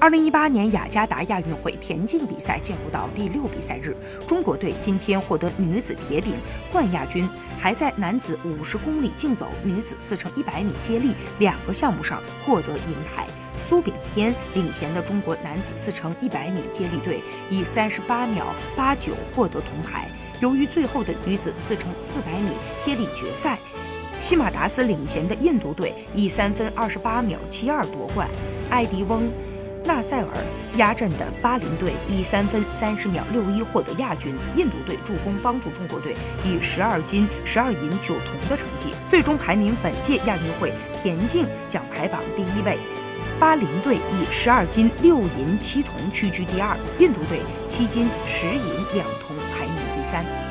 二零一八年雅加达亚运会田径比赛进入到第六比赛日，中国队今天获得女子铁饼冠亚军，还在男子五十公里竞走、女子四乘一百米接力两个项目上获得银牌。苏炳添领衔的中国男子四乘一百米接力队以三十八秒八九获得铜牌。由于最后的女子四乘四百米接力决赛，西马达斯领衔的印度队以三分二十八秒七二夺冠，艾迪翁。纳赛尔压阵的巴林队以三分三十秒六一获得亚军，印度队助攻帮助中国队以十二金十二银九铜的成绩，最终排名本届亚运会田径奖牌榜第一位。巴林队以十二金六银七铜屈居第二，印度队七金十银两铜排名第三。